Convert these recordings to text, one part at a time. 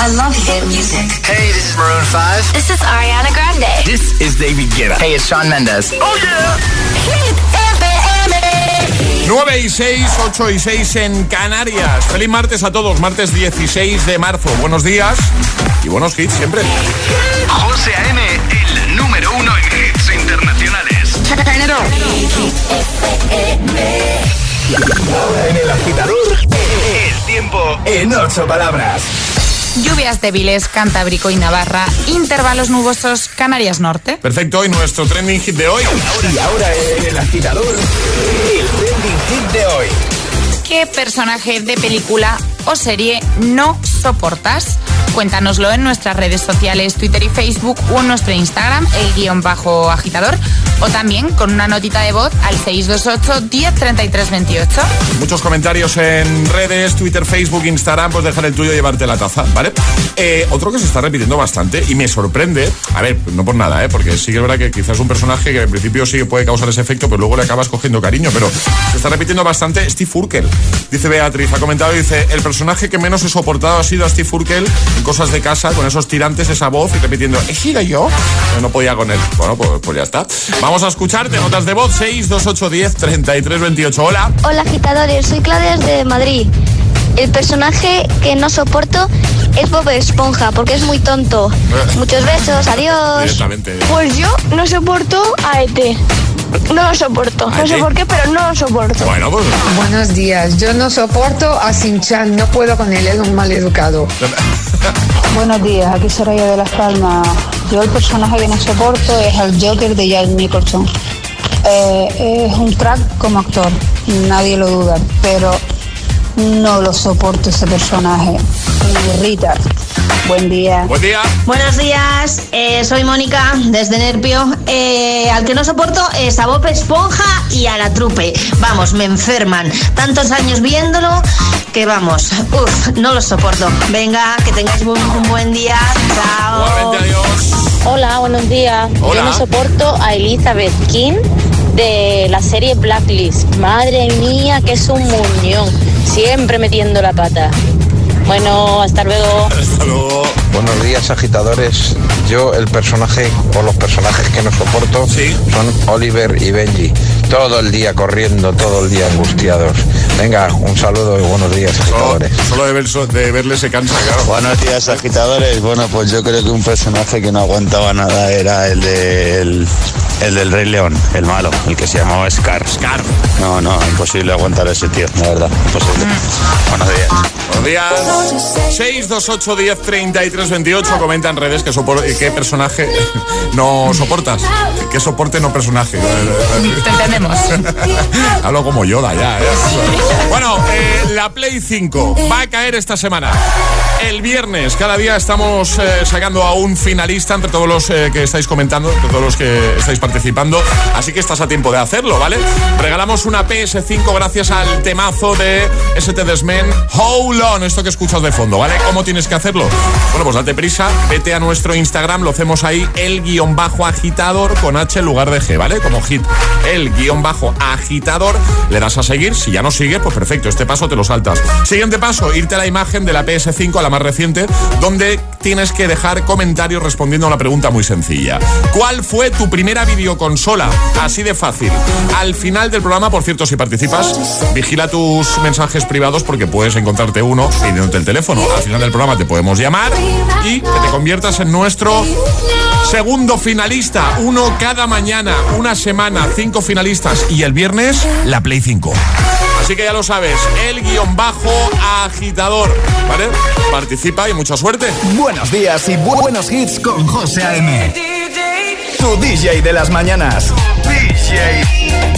I love hit music. Hey, this is Maroon 5. This is Ariana Grande. This is David Guetta. Hey, it's Shawn Mendes. Oh yeah. Hit FM. 9 y 6, 8 y 6 en Canarias. Feliz martes a todos, martes 16 de marzo. Buenos días y buenos hits siempre. José A.M., el número uno en hits internacionales. En el agitador, El tiempo en ocho palabras. Lluvias débiles, Cantábrico y Navarra. Intervalos nubosos, Canarias Norte. Perfecto, y nuestro trending hit de hoy. Y ahora el agitador, el trending hit de hoy. ¿Qué personaje de película o serie no soportas? Cuéntanoslo en nuestras redes sociales, Twitter y Facebook o en nuestro Instagram, el guion bajo agitador, o también con una notita de voz al 628 1033 28. Muchos comentarios en redes, Twitter, Facebook, Instagram, pues dejar el tuyo y llevarte la taza, ¿vale? Eh, otro que se está repitiendo bastante y me sorprende, a ver, no por nada, ¿eh? Porque sí que es verdad que quizás es un personaje que en principio sí puede causar ese efecto, pero luego le acabas cogiendo cariño, pero se está repitiendo bastante Steve Urkel. Dice Beatriz, ha comentado, dice, el personaje que menos he soportado ha sido a Steve Urkel cosas de casa, con esos tirantes, esa voz y repitiendo, ¿he sido yo? No podía con él. Bueno, pues, pues ya está. Vamos a escucharte, notas de voz 6, 2, 8, 10, 33, 28. Hola. Hola agitadores, soy Claudia de Madrid. El personaje que no soporto es Bob Esponja porque es muy tonto. Muchos besos, adiós. Pues yo no soporto a ET. No lo soporto. ¿A No sé ET? por qué, pero no lo soporto. Bueno, pues... Buenos días, yo no soporto a Sinchan, no puedo con él, es un mal educado. Buenos días, aquí Soraya de Las Palmas. Yo el personaje que no soporto es el Joker de Jack Nicholson. Eh, es un crack como actor, nadie lo duda, pero no lo soporto ese personaje. Me irrita. Buen día. Buen día. Buenos días, eh, soy Mónica desde Nerpio. Eh, al que no soporto es a Bob Esponja y a la trupe. Vamos, me enferman. Tantos años viéndolo que vamos, uff, no lo soporto. Venga, que tengáis un, un buen día. Chao. Igualmente, adiós. Hola, buenos días. Hola. Yo no soporto a Elizabeth King de la serie Blacklist. Madre mía, que es un muñón. Siempre metiendo la pata. Bueno, hasta luego. Hasta luego. Buenos días, agitadores. Yo, el personaje o los personajes que no soporto Sí. son Oliver y Benji. Todo el día corriendo, todo el día angustiados. Venga, un saludo y buenos días, agitadores. solo de, ver, de verle se cansa, claro. Buenos días, agitadores. Bueno, pues yo creo que un personaje que no aguantaba nada era el, de, el, el del Rey León, el malo, el que se llamaba Scar. Scar. No, no, imposible aguantar a ese tío, la verdad. Imposible. Buenos días. Buenos días. 628 10 33 28. Comenta en redes que sopor- qué personaje no soportas. ¿Qué soporte no personaje? Te entendemos. Hablo como Yoda ya. ¿eh? Bueno, eh, la Play 5 va a caer esta semana. El viernes, cada día estamos eh, sacando a un finalista entre todos los eh, que estáis comentando, entre todos los que estáis participando. Así que estás a tiempo de hacerlo, ¿vale? Regalamos una PS5 gracias al temazo de ST Desmen Hold On, esto que escuchas de fondo, ¿vale? ¿Cómo tienes que hacerlo? Bueno, pues date prisa, vete a nuestro Instagram, lo hacemos ahí, el guion bajo agitador con H en lugar de G, ¿vale? Como hit, el guion bajo agitador, le das a seguir, si ya no sigues, pues perfecto, este paso te lo saltas. Siguiente paso, irte a la imagen de la PS5, a la más reciente, donde tienes que dejar comentarios respondiendo a una pregunta muy sencilla. ¿Cuál fue tu primera videoconsola? Así de fácil. Al final del programa, por cierto, si participas, vigila tus mensajes privados porque puedes encontrarte uno pidiéndote el teléfono. Al final del programa te podemos llamar y que te conviertas en nuestro segundo finalista. Uno cada mañana, una semana, cinco finalistas y el viernes la Play 5. Así que ya lo sabes, el guion bajo agitador, ¿vale? Participa y mucha suerte. Buenos días y bu- buenos hits con José A.M. Tu DJ de las mañanas. DJ.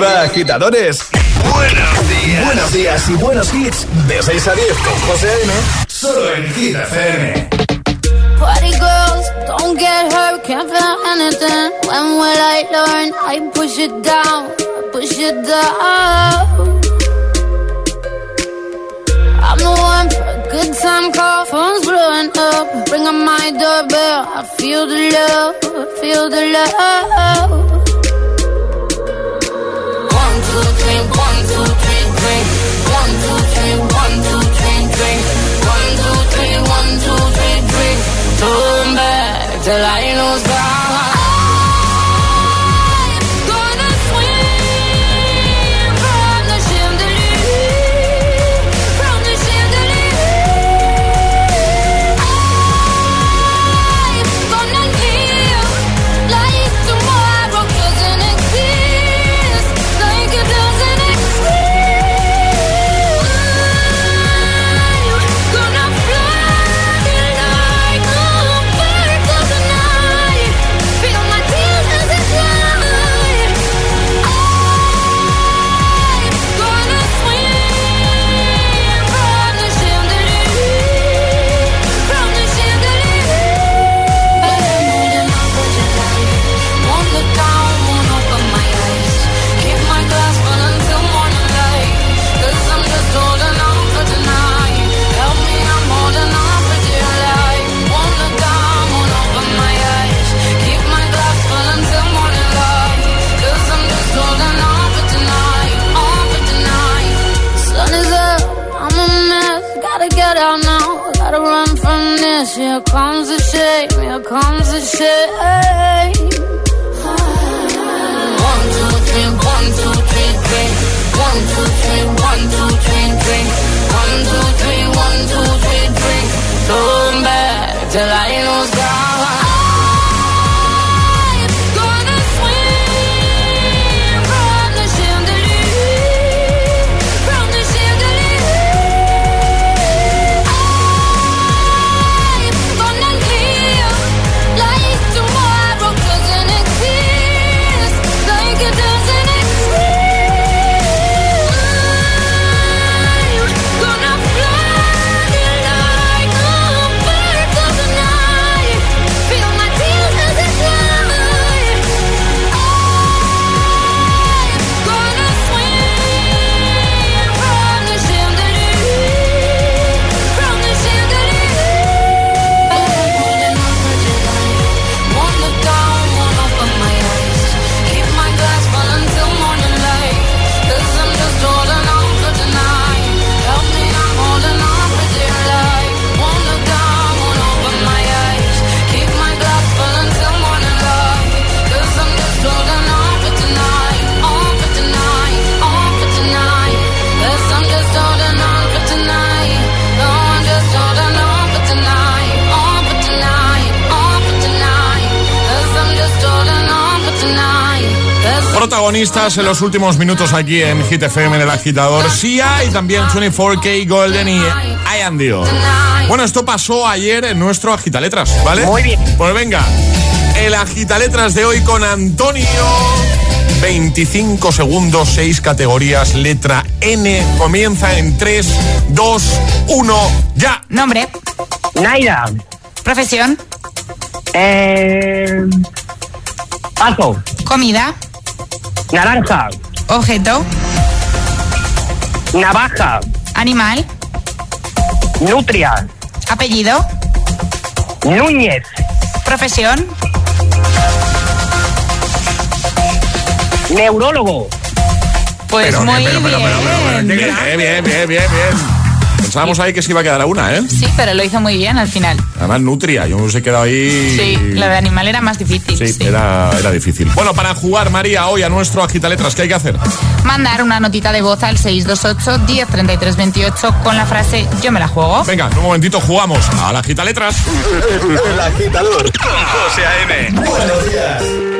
Arriba. Buenos días. Y buenos hits. De 6 a 10 con José A.M. Solo en Hit FM. Girls, don't get hurt, can't feel anything. When will I learn? I push it down, push it down. I'm the one for a good time call, phone's blowing up. Ring on my doorbell, I feel the love, feel the love. En los últimos minutos aquí en Hit FM en el agitador Sia y también 24K Golden y I Am Dio. Bueno, esto pasó ayer en nuestro agitaletras, ¿vale? Muy bien. Pues venga, el agitaletras de hoy con Antonio. 25 segundos, 6 categorías, letra N. Comienza en 3, 2, 1, ya. Nombre. Naira. Profesión. Eh, Paco. Comida. Naranja. Objeto. Navaja. Animal. Nutria. Apellido. Núñez. Profesión. Neurólogo. Pues Pero, muy pero, pero, pero, pero, bien. bien, bien, bien, bien, Pensábamos ahí que se iba a quedar a una, ¿eh? Sí, pero lo hizo muy bien al final. Además, Nutria, yo me hubiese quedado ahí. Sí, lo de animal era más difícil. Sí, sí. Era, era difícil. Bueno, para jugar, María, hoy a nuestro agitaletras, ¿qué hay que hacer? Mandar una notita de voz al 628 1033 28 con la frase Yo me la juego. Venga, en un momentito jugamos a la agitaletras. El agitador. Con José A.M. Buenos días.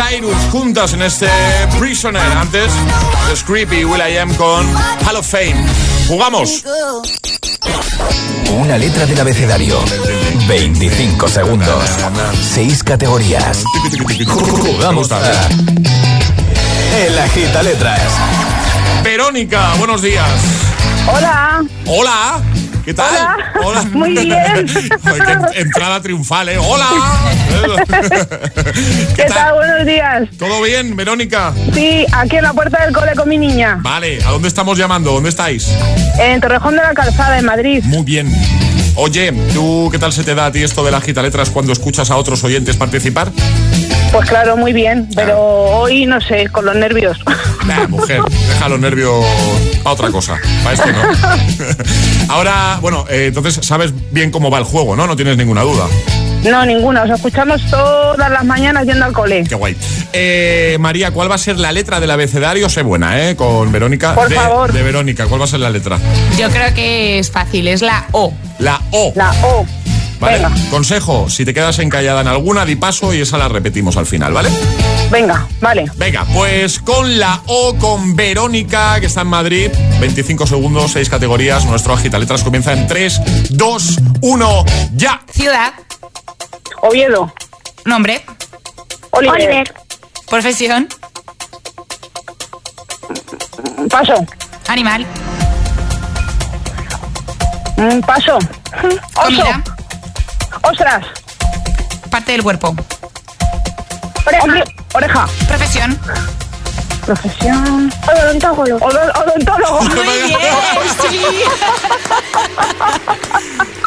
Cyrus juntas en este Prisoner. Antes, The Script y Will I Am con Hall of Fame. Jugamos. Una letra del abecedario. 25 segundos. 6 categorías. Jugamos a El Agita Letras. Verónica, buenos días. Hola. Hola. ¿Qué tal? Hola. Muy bien. Qué entrada triunfal, ¿eh? ¡Hola! ¿Qué, tal? Buenos días. ¿Todo bien, Verónica? Sí, aquí en la puerta del cole con mi niña. Vale, ¿a dónde estamos llamando? ¿Dónde estáis? En Torrejón de la Calzada, en Madrid. Muy bien. Oye, ¿tú qué tal se te da a ti esto de la gita letras cuando escuchas a otros oyentes participar? Pues claro, muy bien. Pero hoy, no sé, con los nervios. Nah, mujer, deja los nervios para otra cosa. Para esto no. Ahora, bueno, eh, entonces sabes bien cómo va el juego, ¿no? No tienes ninguna duda. No, ninguna. Os escuchamos todas las mañanas yendo al cole. Qué guay. Eh, María, ¿cuál va a ser la letra del abecedario? Sé buena, ¿eh? Con Verónica. Por de, favor. De Verónica, ¿cuál va a ser la letra? Yo creo que es fácil, es la O. La O. La O. ¿Vale? Venga. Consejo, si te quedas encallada en alguna, di paso y esa la repetimos al final, ¿vale? Venga, vale. Venga, pues con la O, con Verónica, que está en Madrid, 25 segundos, 6 categorías, nuestro agita letras comienza en 3, 2, 1, ya. Ciudad. Oviedo. Nombre. Oliver. Profesión. Paso. Animal. Mm, Paso. Oso. Comida. Ostras. Parte del cuerpo. Oreja. Oreja. Profesión. Profesión. Odontólogo. odontólogo. Muy bien, sí.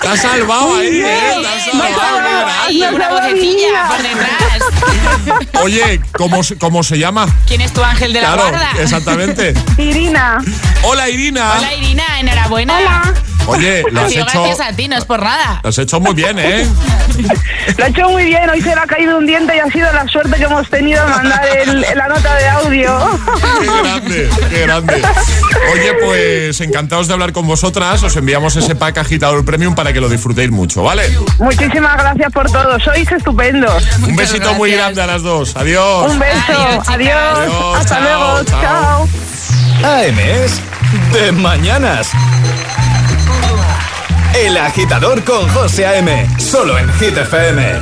Te has salvado ahí, ¿eh? Te has salvado, qué grande. Ay, una vocecilla por detrás. Oye, ¿cómo, se- ¿cómo se llama? ¿Quién es tu ángel de la Claro, guarda? exactamente. Irina. Hola, Irina. Hola Irina, enhorabuena. Hola. Oye, lo Ha has sido hecho, gracias a ti, no es por nada. lo has hecho muy bien, ¿eh? Lo ha hecho muy bien. Hoy se le ha caído un diente y ha sido la suerte que hemos tenido de mandar el- la nota de audio. Qué grande, qué grande. Oye, pues encantados de hablar con vosotras. Os enviamos ese pack agitador premium para que lo disfrutéis mucho, ¿vale? Muchísimas gracias por todo. Sois estupendos. Un besito muy grande a las dos. Adiós. Un beso. Adiós, chicas. Adiós. Adiós, Hasta chao, luego. chao. chao. AM es de mañanas. El agitador con José A.M. Solo en Hit FM.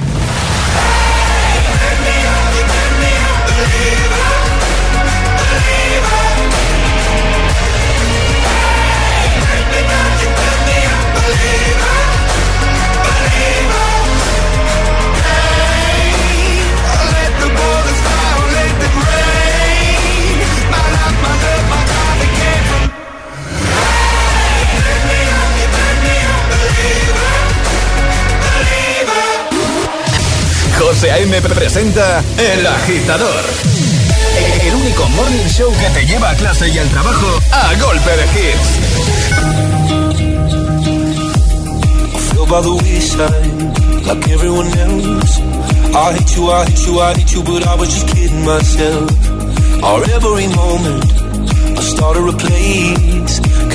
José A.M. presenta El Agitador. El único morning show que te lleva a clase y al trabajo a golpe de hits. like everyone else. I hate you, I hate you, I hate you, but I was just kidding myself. Our every moment, I started a place.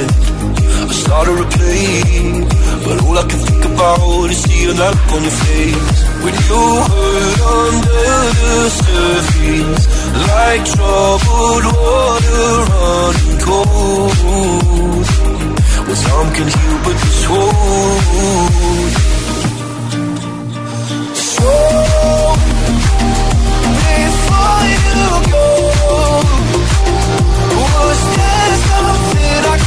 moment, I started to play, but all I can think about is seeing that look on your face when you hurt under the surface, like troubled water running cold. Well, some can heal, but this won't. So before you go,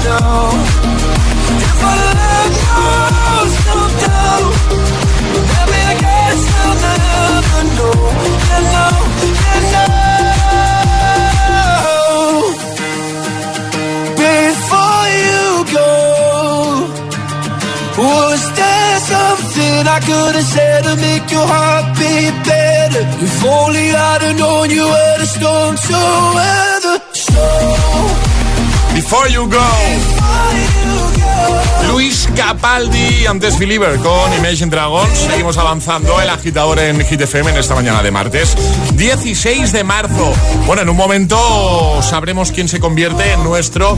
If know, you know. Before you go, was there something I could have said to make your heart beat better? If only I'd have known you were the storm to weather. So Before You Go. Luis Capaldi, antes Believer con Imagine Dragons. Seguimos avanzando el agitador en Hit FM en esta mañana de martes, 16 de marzo. Bueno, en un momento sabremos quién se convierte en nuestro,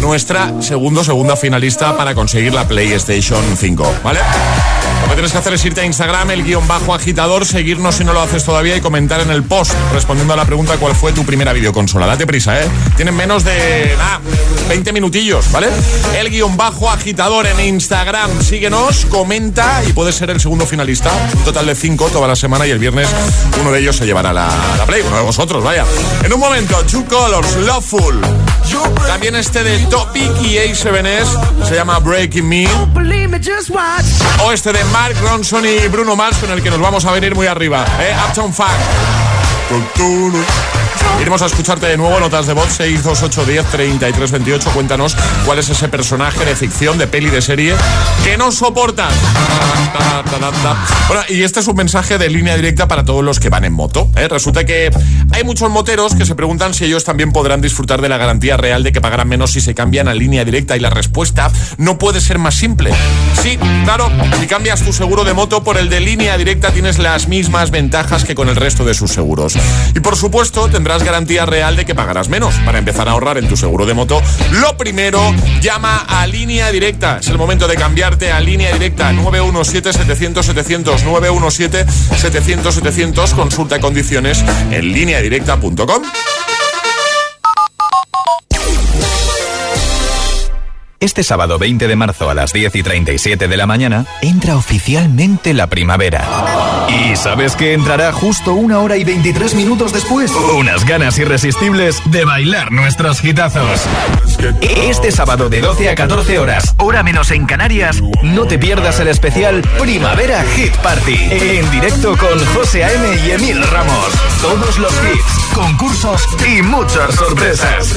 nuestra segundo, segunda finalista para conseguir la PlayStation 5, ¿vale? Tienes que hacer es irte a Instagram, el guion bajo agitador, seguirnos si no lo haces todavía y comentar en el post respondiendo a la pregunta cuál fue tu primera videoconsola. Date prisa, ¿eh? Tienen menos de, nada, 20 minutillos, ¿vale? El guion bajo agitador en Instagram. Síguenos, comenta y puedes ser el segundo finalista. Un total de 5 toda la semana y el viernes uno de ellos se llevará la, la Play, uno de vosotros, vaya. En un momento, Two Colors, Loveful. También este de Topic y A7S se llama Breaking Me. O este de Mark Ronson y Bruno Mars con el que nos vamos a venir muy arriba. ¿eh? Uptown Funk. Iremos a escucharte de nuevo, notas de voz 628 10 33 28. Cuéntanos cuál es ese personaje de ficción, de peli, de serie que no soportas. Ta, ta, ta, ta. Bueno, y este es un mensaje de línea directa para todos los que van en moto. ¿eh? Resulta que hay muchos moteros que se preguntan si ellos también podrán disfrutar de la garantía real de que pagarán menos si se cambian a línea directa y la respuesta no puede ser más simple. Sí, claro, si cambias tu seguro de moto por el de línea directa tienes las mismas ventajas que con el resto de sus seguros. Y por supuesto tendrás garantía real de que pagarás menos. Para empezar a ahorrar en tu seguro de moto, lo primero, llama a línea directa. Es el momento de cambiarte a línea directa 917-700-700, 917-700-700. Consulta condiciones en lineadirecta.com. Este sábado 20 de marzo a las 10 y 37 de la mañana entra oficialmente la primavera. ¿Y sabes que entrará justo una hora y 23 minutos después? Unas ganas irresistibles de bailar nuestros hitazos. Este sábado de 12 a 14 horas, hora menos en Canarias, no te pierdas el especial Primavera Hit Party. En directo con José A.M. y Emil Ramos. Todos los hits, concursos y muchas sorpresas.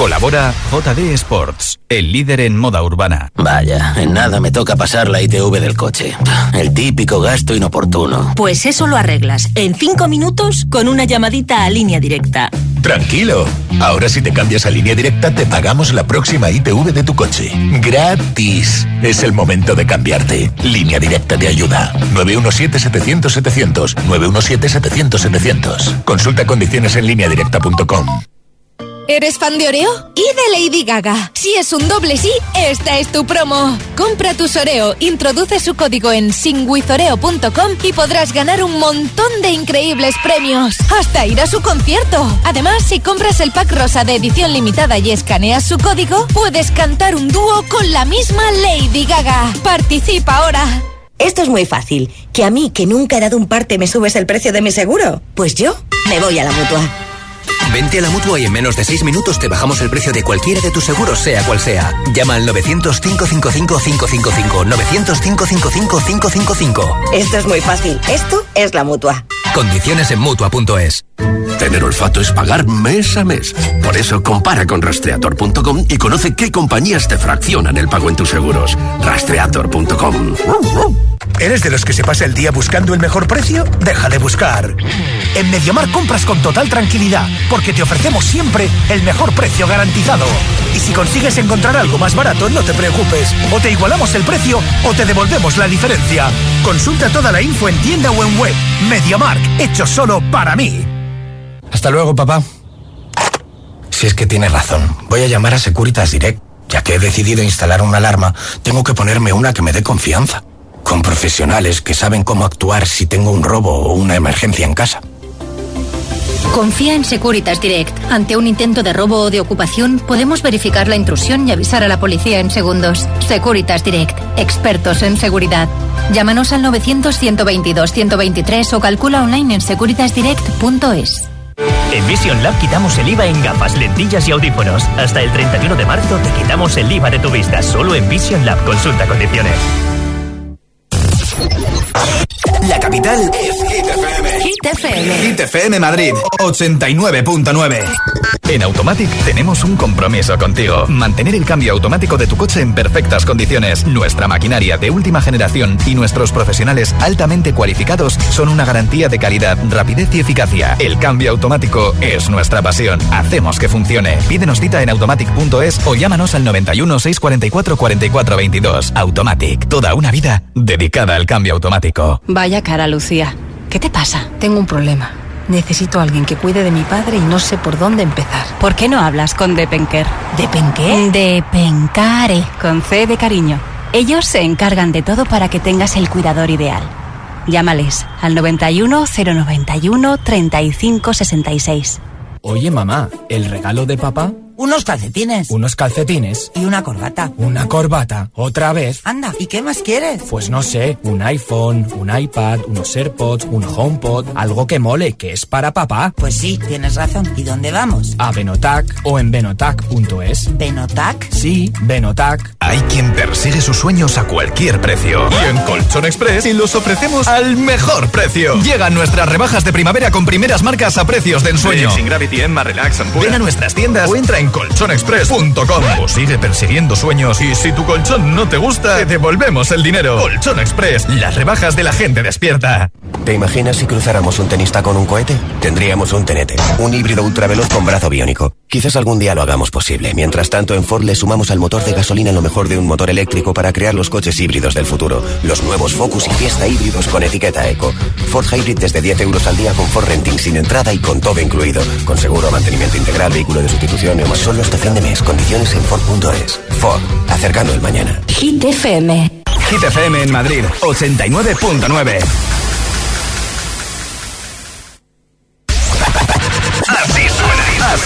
Colabora JD Sports, el líder en moda urbana. Vaya, en nada me toca pasar la ITV del coche. El típico gasto inoportuno. Pues eso lo arreglas en cinco minutos con una llamadita a línea directa. Tranquilo. Ahora si te cambias a línea directa te pagamos la próxima ITV de tu coche. Gratis. Es el momento de cambiarte. Línea directa te ayuda. 917-700-700. 917-700-700. Consulta condiciones en lineadirecta.com. ¿Eres fan de Oreo? Y de Lady Gaga. Si es un doble sí, esta es tu promo. Compra tus Oreo, introduce su código en singwithoreo.com y podrás ganar un montón de increíbles premios. Hasta ir a su concierto. Además, si compras el pack rosa de edición limitada y escaneas su código, puedes cantar un dúo con la misma Lady Gaga. Participa ahora. Esto es muy fácil. ¿Que a mí, que nunca he dado un parte, me subes el precio de mi seguro? Pues yo me voy a la mutua. Vente a la mutua y en menos de 6 minutos te bajamos el precio de cualquiera de tus seguros, sea cual sea. Llama al 900-555-555. 900-555-555. Esto es muy fácil. Esto es la mutua. Condiciones en mutua.es. Tener olfato es pagar mes a mes. Por eso compara con rastreator.com y conoce qué compañías te fraccionan el pago en tus seguros. Rastreator.com. ¿Eres de los que se pasa el día buscando el mejor precio? Deja de buscar. En Mediamar compras con total tranquilidad, porque te ofrecemos siempre el mejor precio garantizado. Y si consigues encontrar algo más barato, no te preocupes. O te igualamos el precio o te devolvemos la diferencia. Consulta toda la info en tienda o en web. Mediamark, hecho solo para mí. Hasta luego, papá. Si es que tienes razón, voy a llamar a Securitas Direct. Ya que he decidido instalar una alarma, tengo que ponerme una que me dé confianza. Con profesionales que saben cómo actuar si tengo un robo o una emergencia en casa. Confía en Securitas Direct. Ante un intento de robo o de ocupación, podemos verificar la intrusión y avisar a la policía en segundos. Securitas Direct. Expertos en seguridad. Llámanos al 900-122-123 o calcula online en securitasdirect.es. En Vision Lab quitamos el IVA en gafas, lentillas y audífonos. Hasta el 31 de marzo te quitamos el IVA de tu vista. Solo en Vision Lab. Consulta condiciones. La capital es Hit FM. Hit FM. Madrid 89.9. En Automatic tenemos un compromiso contigo. Mantener el cambio automático de tu coche en perfectas condiciones. Nuestra maquinaria de última generación y nuestros profesionales altamente cualificados son una garantía de calidad, rapidez y eficacia. El cambio automático es nuestra pasión. Hacemos que funcione. Pídenos cita en automatic.es o llámanos al 91 644 44 22. Automatic. Toda una vida dedicada al cambio automático. Vaya cara, Lucía. ¿Qué te pasa? Tengo un problema. Necesito a alguien que cuide de mi padre y no sé por dónde empezar. ¿Por qué no hablas con Depenker? ¿Depenqué? Depencare. Con C de cariño. Ellos se encargan de todo para que tengas el cuidador ideal. Llámales al 91 091 35 66. Oye mamá, ¿el regalo de papá? Unos calcetines. Unos calcetines. Y una corbata. Una corbata. ¿Otra vez? Anda, ¿y qué más quieres? Pues no sé, un iPhone, un iPad, unos AirPods, un HomePod, algo que mole, que es para papá. Pues sí, tienes razón. ¿Y dónde vamos? A Benotac o en benotac.es. ¿Benotac? Sí, Benotac. Hay quien persigue sus sueños a cualquier precio. Y en Colchón Express y los ofrecemos al mejor precio. Llegan nuestras rebajas de primavera con primeras marcas a precios de ensueño. Sin Gravity, Emma, Relax, Ven a nuestras tiendas o entra en colchonexpress.com sigue persiguiendo sueños y si tu colchón no te gusta, te devolvemos el dinero. Colchón Express, las rebajas de la gente despierta. ¿Te imaginas si cruzáramos un tenista con un cohete? Tendríamos un tenete, un híbrido ultraveloz con brazo biónico. Quizás algún día lo hagamos posible. Mientras tanto, en Ford le sumamos al motor de gasolina lo mejor de un motor eléctrico para crear los coches híbridos del futuro. Los nuevos Focus y Fiesta híbridos con etiqueta Eco. Ford Hybrid desde 10 euros al día con Ford Renting sin entrada y con todo incluido. Con seguro, mantenimiento integral, vehículo de sustitución y más solo hasta fin de mes. Condiciones en Ford.es. Ford, acercando el mañana. Hit FM. Hit FM en Madrid, 89.9.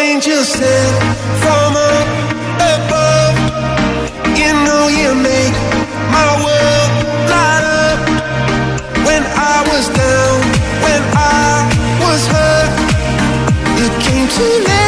Angels sent from up above. You know you make my world light up. When I was down, when I was hurt, you came to lift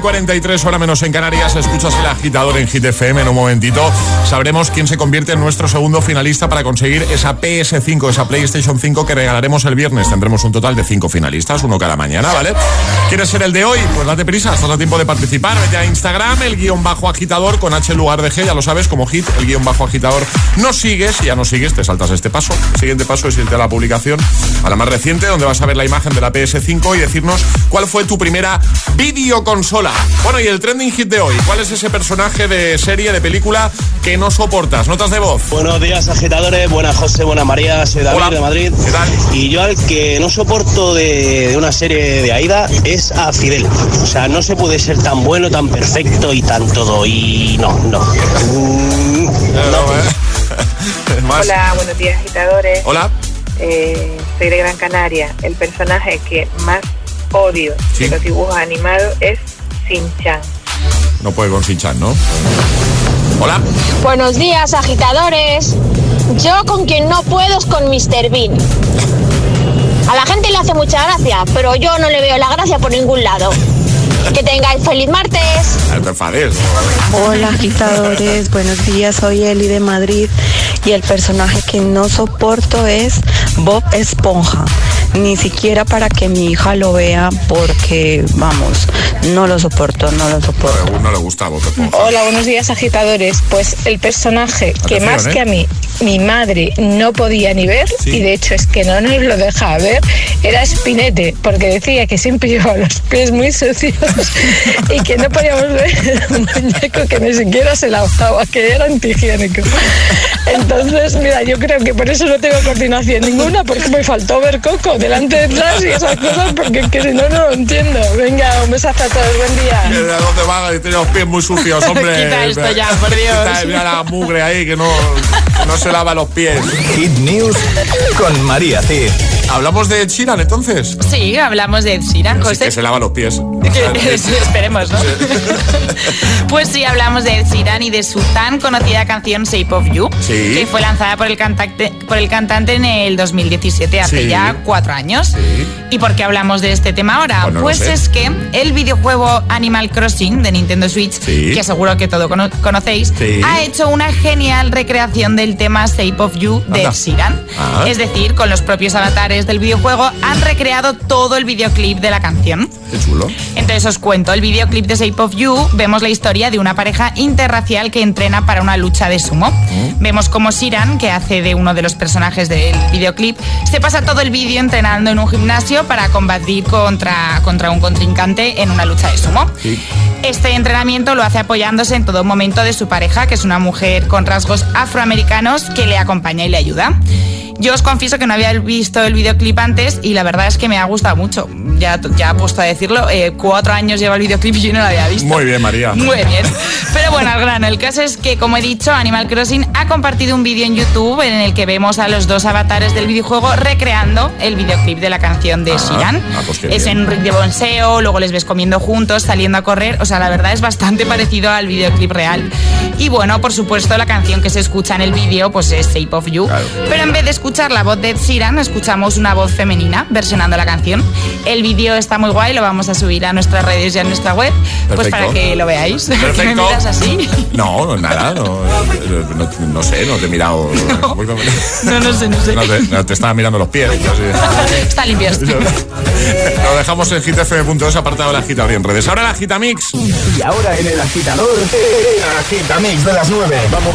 9.43 hora menos en Canarias. Escuchas el agitador en Hit FM. En un momentito sabremos quién se convierte en nuestro segundo finalista para conseguir esa PS5, esa PlayStation 5 que regalaremos el viernes. Tendremos un total de cinco finalistas, uno cada mañana, ¿vale? ¿Quieres ser el de hoy? Pues date prisa, estás a tiempo de participar. Vete a Instagram, el guion bajo agitador con H lugar de G, ya lo sabes, como hit, el guion bajo agitador. No sigues, ya no sigues, te saltas este paso. El siguiente paso es irte a la publicación, a la más reciente, donde vas a ver la imagen de la PS5 y decirnos cuál fue tu primera videoconsola. Bueno, y el trending hit de hoy, ¿cuál es ese personaje de serie, de película que no soportas? Notas de voz. Buenos días, agitadores. Buenas, José. Buenas, María. Soy David de Madrid. ¿Qué tal? Y yo al que no soporto de, de una serie de Aida es a Fidel. O sea, no se puede ser tan bueno, tan perfecto y tan todo. Y no, no. Mm, no. Hola, buenos días, agitadores. Hola. Eh, soy de Gran Canaria. El personaje que más odio Sí. de los dibujos animados es Shin-Chan. No puede con Sinchan, ¿no? Hola. Buenos días, agitadores. Yo con quien no puedo es con Mr. Bean. A la gente le hace mucha gracia, pero yo no le veo la gracia por ningún lado. Que tengáis feliz martes. Hola agitadores, buenos días, soy Eli de Madrid y el personaje que no soporto es Bob Esponja. Ni siquiera para que mi hija lo vea porque, vamos, no lo soporto, no lo soporto. No le gusta vos, Hola, buenos días agitadores. Pues el personaje que Atención, más ¿eh? que a mí mi madre no podía ni ver, Sí. y de hecho es que no nos lo dejaba ver, era Spinete, porque decía que siempre llevaba los pies muy sucios y que no podíamos ver un muñeco que ni siquiera se lavaba, que era antihigiénico. Entonces, mira, yo creo que por eso no tengo coordinación ninguna, porque me faltó ver Coco delante detrás y esas cosas, porque es que si no, no lo entiendo. Venga, un besazo a todos, buen día. ¿De dónde van? Tiene los pies muy sucios, hombre. Quita esto ya, por Dios. Quita, mira la mugre ahí que no, que no se lava los pies. Hit News con María Cid. ¿Hablamos de Ed Sheeran entonces? Sí, hablamos de Ed Sheeran, Sí, José. que se lava los pies. Sí, esperemos, ¿no? Pues sí, hablamos de Ed Sheeran y de su tan conocida canción Shape of You, Sí. que fue lanzada por el, cantante, por el cantante en el 2017, hace Sí. ya cuatro años. ¿Y por qué hablamos de este tema ahora? Pues no lo sé. es que el videojuego Animal Crossing de Nintendo Switch, que seguro que todo cono- conocéis, ha hecho una genial recreación del tema Shape of You de Sheeran. Ah. Es decir, con los propios avatares del videojuego han recreado todo el videoclip de la canción. Qué chulo. Entonces os cuento, el videoclip de Shape of You vemos la historia de una pareja interracial que entrena para una lucha de sumo. Vemos como Shiran, que hace de uno de los personajes del videoclip, se pasa todo el vídeo entrenando en un gimnasio para combatir contra, contra un contrincante en una lucha de sumo. Este entrenamiento lo hace apoyándose en todo momento de su pareja, que es una mujer con rasgos afroamericanos que le acompaña y le ayuda. Yo os confieso que no había visto el videoclip antes y la verdad es que me ha gustado mucho. Ya, ya puesto a decirlo, eh, cuatro años lleva el videoclip y yo no lo había visto. Muy bien, María. Muy bien. Pero bueno, al grano. El caso es que, como he dicho, Animal Crossing ha compartido un vídeo en YouTube en el que vemos a los dos avatares del videojuego recreando el videoclip de la canción de Shiran. ah, pues qué es bien. en un ring de boxeo, luego les ves comiendo juntos, saliendo a correr. O sea, la verdad es bastante parecido al videoclip real. Y bueno, por supuesto, la canción que se escucha en el vídeo pues es Shape of You. Pero en vez de escuchar la voz de Ed Sheeran, escuchamos una voz femenina versionando la canción. El vídeo está muy guay, lo vamos a subir a nuestras redes y a nuestra web, pues Perfecto. para que lo veáis. ¿Por qué me Perfecto. miras así? No, no, nada, no, no, no sé, no te he mirado. muy- No, no sé, no sé. No te, no, te estaba mirando los pies. así. Está limpio. Lo dejamos en hitfm.es apartado de la gita en redes. Ahora la gita mix. Y ahora en el agitador, el agitamix de las 9. Vamos.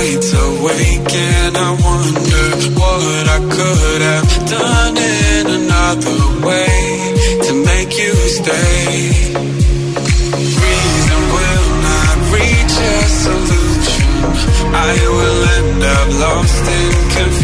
nights awake and I wonder What I could have done in another way To make you stay. Reason will not reach a solution. I will end up lost in confusion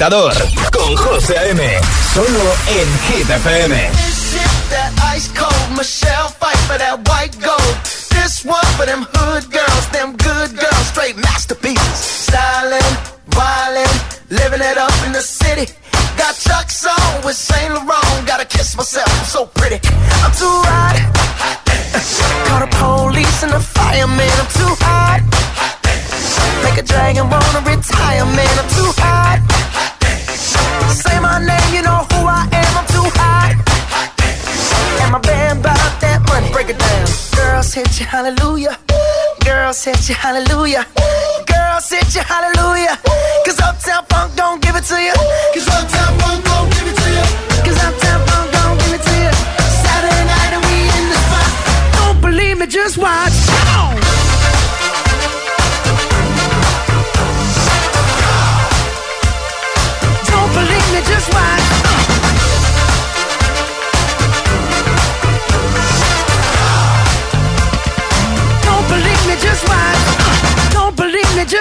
agitador con José A.M. Solo en Hit FM. This is that ice cold Michelle fight for that white gold. This one for them hood girls, them good girls, straight masterpieces. Stylin', wildin', living it up in the city. Got Chuck's on with Saint Laurent. Gotta kiss myself, I'm so pretty. I'm too hot. Call the police and the fireman. I'm hallelujah. Girls hit you, hallelujah. Girls hit you, hallelujah. Cause Uptown Funk don't give it to you. Cause Uptown Funk don't give it to you. Cause Uptown Funk don't give it to you. Saturday night and we in the spot. Don't believe me, just watch.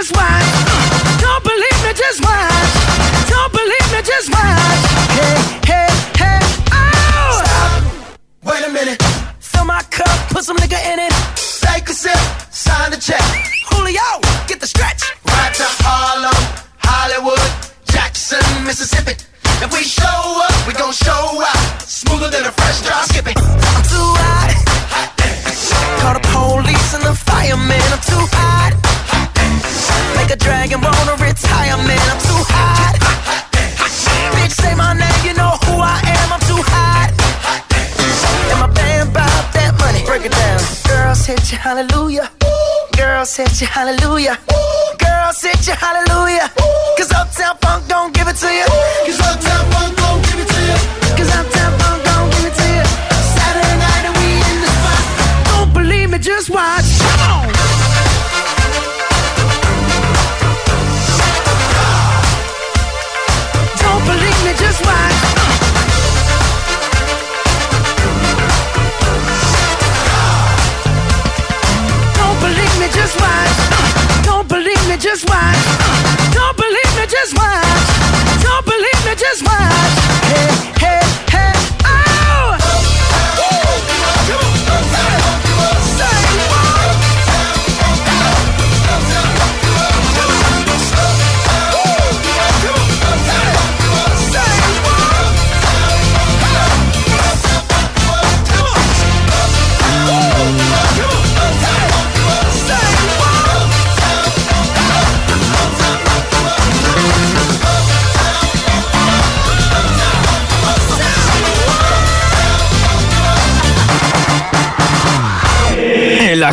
Just watch. Don't believe me, just watch. Don't believe me, just watch. Hey, hey, hey, oh! Stop. Wait a minute. Fill my cup, put some nigga in it. Take a sip, Girls hit you, hallelujah. Girls hit you, hallelujah. Cause Uptown Funk don't give it to you. Cause Uptown Funk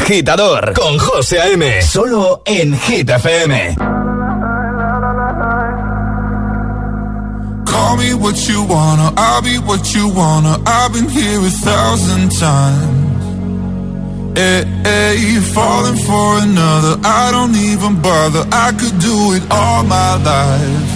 Agitador con José A.M. Solo en Hit FM. Call me what you wanna, I'll be what you wanna. I've been here a thousand times. Hey, hey, falling for another, I don't even bother. I could do it all my life.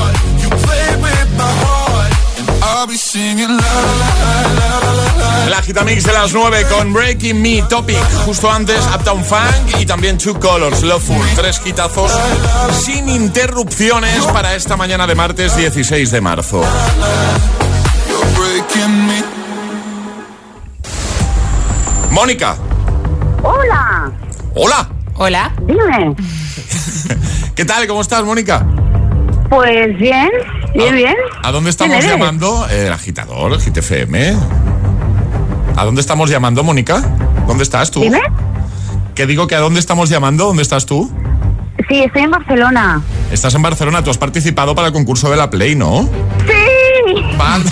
La. El agitamix de las 9 con Breaking Me Topic. Justo antes, Uptown Funk y también Two Colors, Loveful. Tres quitazos sin interrupciones para esta mañana de martes 16 de marzo. You're breaking me. Mónica. Hola. Hola. Hola. Dime. ¿Qué tal? ¿Cómo estás, Mónica? Pues bien, bien, bien. ¿A dónde estamos llamando? Eh, El agitador, el GTFM. ¿A dónde estamos llamando, Mónica? ¿Dónde estás tú? Dime. Que digo que a dónde estamos llamando, ¿dónde estás tú? Sí, estoy en Barcelona. Estás en Barcelona, tú has participado para el concurso de la Play, ¿no? ¡Sí! Vale.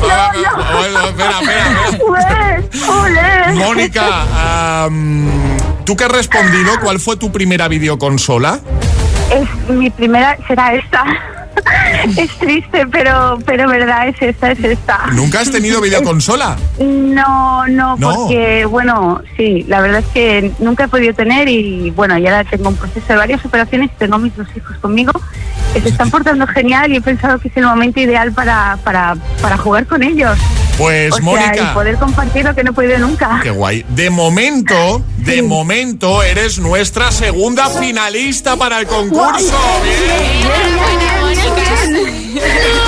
no, no. Bueno, espera, espera. Mónica, am, ¿tú qué has respondido? ¿Cuál fue tu primera videoconsola? Es mi primera, será esta. es triste, pero, pero verdad, es esta, es esta. ¿Nunca has tenido videoconsola? No, no, No. porque, bueno, sí, la verdad es que nunca he podido tener y, bueno, y ahora tengo un proceso de varias operaciones y tengo mis dos hijos conmigo que se están portando genial y he pensado que es el momento ideal para, para, para jugar con ellos. Pues o sea, Mónica. y poder compartir lo que no he podido nunca. Qué guay. De momento, de momento, eres nuestra segunda finalista para el concurso.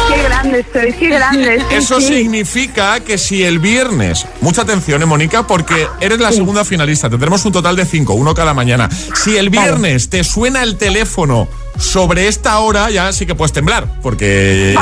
Qué grande estoy, qué grande. Eso sí. significa que si el viernes, mucha atención, ¿eh, Mónica, porque eres la segunda finalista, tendremos un total de cinco, uno cada mañana. Si el viernes te suena el teléfono sobre esta hora, ya sí que puedes temblar, porque...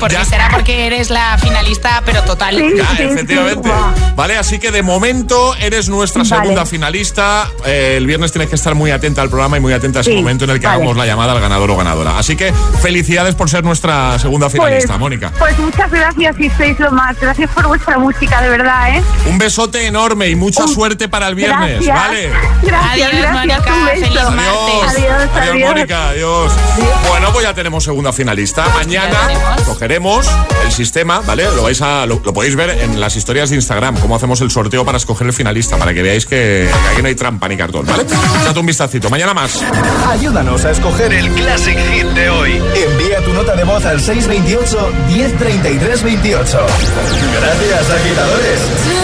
Porque ya- será porque eres la finalista, pero total. Ya, efectivamente. Vale, así que de momento eres nuestra Vale. segunda finalista. Eh, el viernes tienes que estar muy atenta al programa y muy atenta a ese Sí, momento en el que vale. hagamos la llamada al ganador o ganadora. Así que felicidades por ser nuestra segunda finalista, Pues- Mónica. Pues muchas gracias y sois lo más. Gracias por vuestra música, de verdad, ¿eh? Un besote enorme y mucha suerte para el viernes, Gracias. ¿vale? Gracias, Adiós, gracias. Mónica, feliz martes. Adiós, Adiós, adiós. Mónica, adiós. Bueno, pues ya tenemos segunda finalista. Mañana cogeremos el sistema, ¿vale? Lo vais a, lo, lo podéis ver en las historias de Instagram, cómo hacemos el sorteo para escoger el finalista, para que veáis que, aquí no hay trampa ni cartón, ¿vale? Date un vistacito. Mañana más. Ayúdanos a escoger el Classic Hit de hoy. Envía tu nota de voz al 628 1033 28. Gracias, agitadores.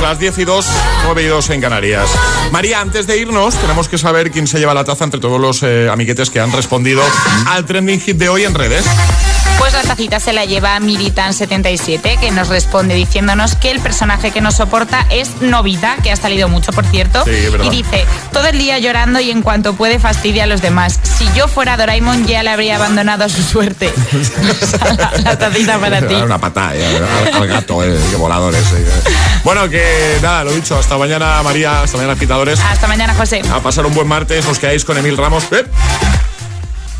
Las 10 y 2, 9 y 2 en Canarias. María, antes de irnos, tenemos que saber quién se lleva la taza entre todos los eh, amiguetes que han respondido al trending hit de hoy en redes. Pues la tacita se la lleva Miritan77, que nos responde diciéndonos que el personaje que nos soporta es Novita, que ha salido mucho, por cierto. Sí, y dice, todo el día llorando y en cuanto puede fastidia a los demás. Si yo fuera Doraemon ya le habría abandonado a su suerte. la, la tacita para ti. Una patada eh, al, al gato, eh, voladores. eh. Bueno, que nada, lo dicho, hasta mañana María, hasta mañana agitadores. Hasta mañana, José. A pasar un buen martes, os quedáis con Emil Ramos.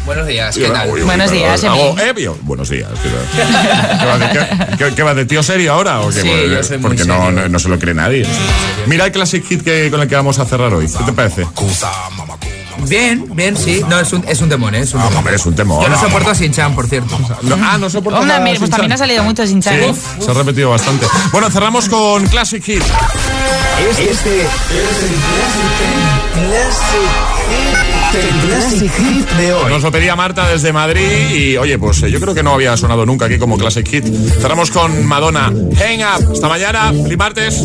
Buenos días, ¿qué tal? uy, uy, Buenos días, Emil. buenos días. ¿Qué va, de, qué- qué- qué va de tío serio ahora? ¿o qué? Sí, Porque- yo soy muy Porque no, serio. no, no se lo cree nadie. Mira el classic hit que, con el que vamos a cerrar hoy. ¿Qué te parece? Bien, bien, sí. No, es un, es un temón, ¿eh? Es un temón. Hombre, es un temor. Yo no soporto a Shin-Chan, por cierto. No, ah, no soporto Hombre, nada mira, pues también ha salido mucho sin Sí, chan. se ha repetido bastante. Bueno, cerramos con Classic Hit. Este, este es el Classic Hit de hoy. Nos lo pedía Marta desde Madrid y, oye, pues eh, yo creo que no había sonado nunca aquí como Classic Hit. Cerramos con Madonna. Hang up. Hasta mañana, feliz martes.